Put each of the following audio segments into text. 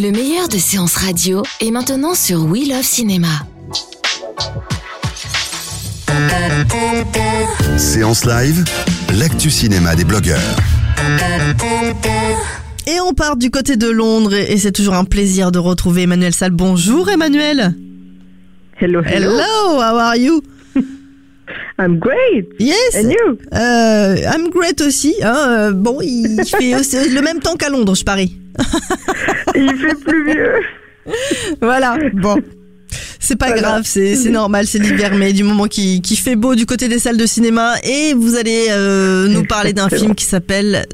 Le meilleur de séances radio est maintenant sur We Love Cinéma. Séance live, l'actu cinéma des blogueurs. Et on part du côté de Londres et c'est toujours un plaisir de retrouver Emmanuel Salle. Bonjour Emmanuel. Hello, hello. Hello, how are you? I'm great. Yes. And you? Euh, I'm great aussi. hein, euh, bon, il fait aussi le même temps qu'à Londres, je parie. Il fait plus vieux. Voilà. Bon. C'est pas Voilà. grave, c'est c'est normal, c'est l'hiver, mais du moment qu'il qu'il fait beau du côté des salles de cinéma, et vous allez euh, nous parler d'un film qui s'appelle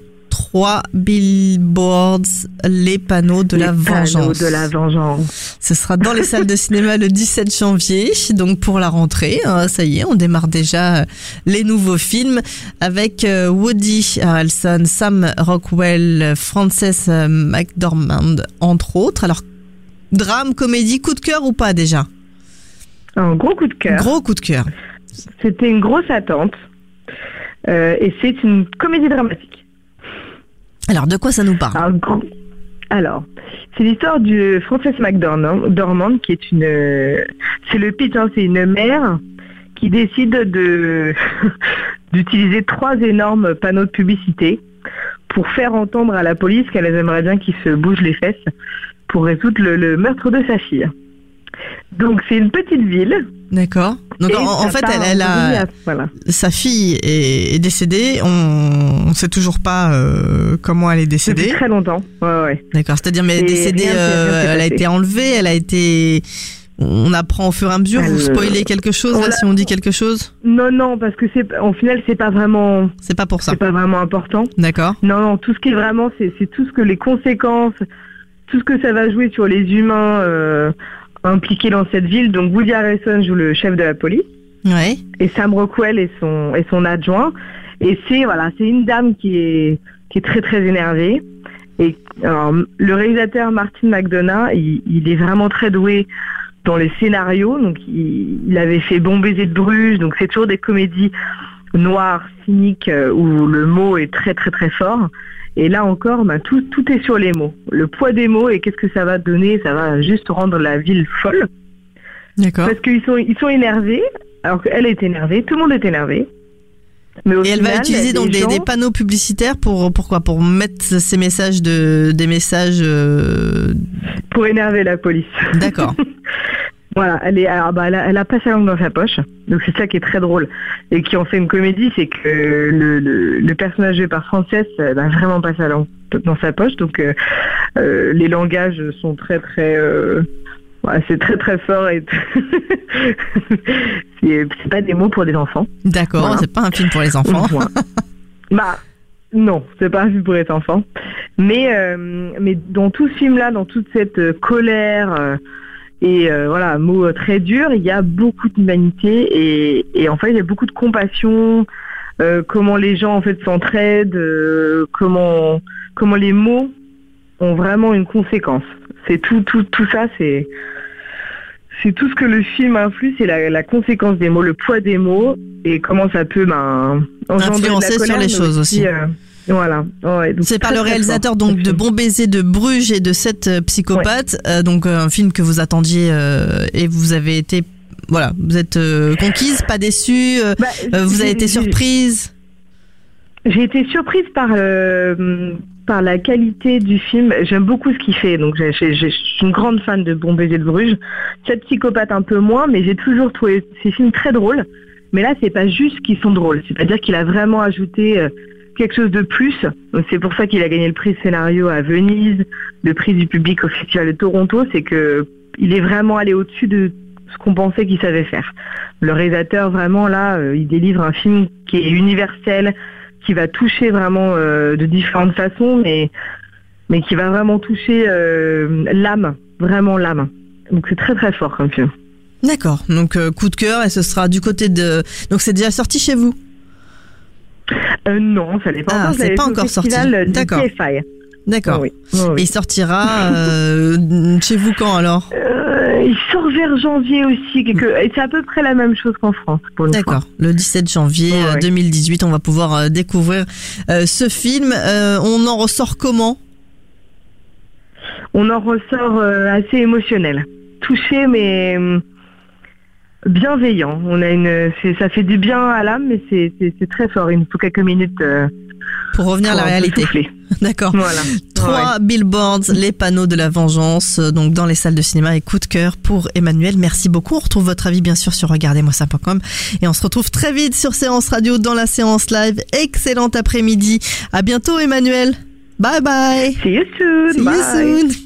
Trois billboards, les panneaux de la Les panneaux vengeance. de la vengeance. Ce sera dans les salles de cinéma le 17 janvier, donc pour la rentrée. hein, ça y est, on démarre déjà euh, les nouveaux films avec euh, Woody Harrelson, Sam Rockwell, Frances euh, McDormand, entre autres. Alors, drame, comédie, coup de cœur ou pas déjà? Un gros coup de cœur. Gros coup de cœur. C'était une grosse attente. Euh, et c'est une comédie dramatique. Alors, de quoi ça nous parle Alors, c'est l'histoire de Frances McDormand, Dormand, qui est une. euh, C'est le pitch, hein, c'est une mère qui décide de d'utiliser trois énormes panneaux de publicité pour faire entendre à la police qu'elle aimerait bien qu'ils se bougent les fesses pour résoudre le meurtre de sa fille. Donc c'est une petite ville. D'accord. Donc, en, en fait, elle, en elle a, Voilà. sa fille est, est décédée. On ne sait toujours pas euh, comment elle est Depuis décédée. très longtemps. Ouais, ouais. D'accord, c'est-à-dire mais elle est décédée, rien s'est- rien euh, elle a été enlevée, elle a été. On apprend au fur et à mesure. Vous spoilez quelque chose on là si on dit quelque chose? Non, non, parce que c'est, au final, c'est pas vraiment, C'est pas pour ça. c'est pas vraiment important. D'accord. Non, non, tout ce qui est vraiment, c'est, c'est tout ce que les conséquences, tout ce que ça va jouer sur les humains euh, impliqués dans cette ville. Donc Woody Harrelson joue le chef de la police Ouais. et Sam Rockwell est son, est son adjoint. Et c'est voilà, c'est une dame qui est, qui est très très énervée. Et alors, le réalisateur Martin McDonough, il, il est vraiment très doué dans les scénarios. Donc il, il avait fait Bon baiser de Bruges. Donc c'est toujours des comédies noires, cyniques, euh, où le mot est très très très fort. Et là encore, bah, tout, tout est sur les mots. Le poids des mots et qu'est-ce que ça va donner Ça va juste rendre la ville folle. D'accord. Parce qu'ils sont, ils sont énervés, alors qu'elle est énervée, tout le monde est énervé. Mais au Et elle va utiliser donc des, gens- des panneaux publicitaires pour pourquoi Pour mettre ces messages de des messages. euh, pour énerver la police. D'accord. Voilà, elle est, alors, bah, elle, a, elle a pas sa langue dans sa poche, donc c'est ça qui est très drôle et qui en fait une comédie, c'est que le, le, le personnage joué par Frances euh, n'a vraiment pas sa langue dans sa poche, donc euh, euh, les langages sont très très, euh, ouais, c'est très très fort et c'est pas des mots pour des enfants. D'accord. Voilà. C'est pas un film pour les enfants. Bah non, c'est pas un film pour être enfant. Mais euh, mais dans tout ce film-là, dans toute cette colère et euh, voilà, mot euh, très dur, il y a beaucoup d'humanité et, et en fait il y a beaucoup de compassion. euh, comment les gens en fait s'entraident, euh, comment comment les mots ont vraiment une conséquence. C'est tout tout tout ça, c'est c'est tout ce que le film influe, c'est la, la conséquence des mots, le poids des mots et comment ça peut ben, engendrer de la Influencer sur les choses aussi. Voilà. Ouais, C'est par le réalisateur donc de. Bon baiser de Bruges et de Sept euh, psychopathes, euh, donc euh, un film que vous attendiez euh, et vous avez été voilà, vous êtes euh, conquise, pas déçue, Bah, vous avez été surprise. J'ai été surprise par par la qualité du film. J'aime beaucoup ce qu'il fait, donc je suis une grande fan de Bon baiser de Bruges. Cette psychopathe un peu moins, mais j'ai toujours trouvé ces films très drôles. Mais là, c'est pas juste qu'ils sont drôles, c'est-à-dire qu'il a vraiment ajouté quelque chose de plus. C'est pour ça qu'il a gagné le prix scénario à Venise, le prix du public au de Toronto. C'est que il est vraiment allé au-dessus de ce qu'on pensait qu'il savait faire. Le réalisateur, vraiment, là, euh, il délivre un film qui est universel, qui va toucher vraiment euh, de différentes façons, mais, mais qui va vraiment toucher euh, l'âme, vraiment l'âme. Donc c'est très très fort comme film. D'accord. Donc coup de cœur et ce sera du côté de. Donc c'est déjà sorti chez vous? Euh, non, ça n'est pas Ah, encore. c'est pas encore sorti. du D'accord. D'accord. Oui, oui, oui. Et il sortira euh, chez vous quand alors? Euh, il sort vers janvier aussi. Et c'est à peu près la même chose qu'en France. D'accord. Le 17 janvier Ouais, euh, ouais. 2018, on va pouvoir euh, découvrir euh, ce film. Euh, on en ressort comment? On en ressort euh, assez émotionnel, touché mais hum, bienveillant. On a une, ça fait du bien à l'âme, mais c'est très fort. Il nous faut quelques minutes euh, Pour revenir à la peu réalité. D'accord. Voilà. Trois billboards, les panneaux de la vengeance, euh, donc dans les salles de cinéma et coup de cœur pour Emmanuel. Merci beaucoup. On retrouve votre avis bien sûr sur regardez-moi ça.com et on se retrouve très vite sur Séance Radio dans la séance live. Excellent après-midi. À bientôt Emmanuel. Bye bye. See you soon. See you Bye. soon.